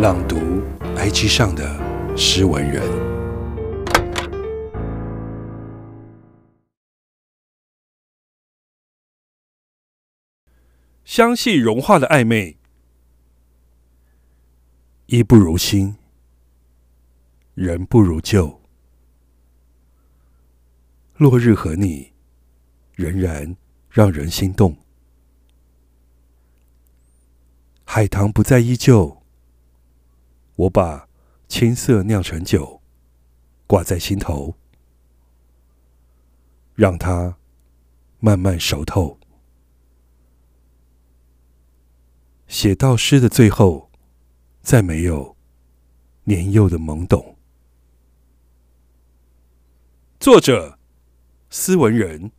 朗读 IG 上的诗文人，香气融化的暧昧，衣不如新，人不如旧。落日和你，仍然让人心动。海棠不再依旧。我把青涩酿成酒，挂在心头，让它慢慢熟透。写到诗的最后，再没有年幼的懵懂。作者：斯文人。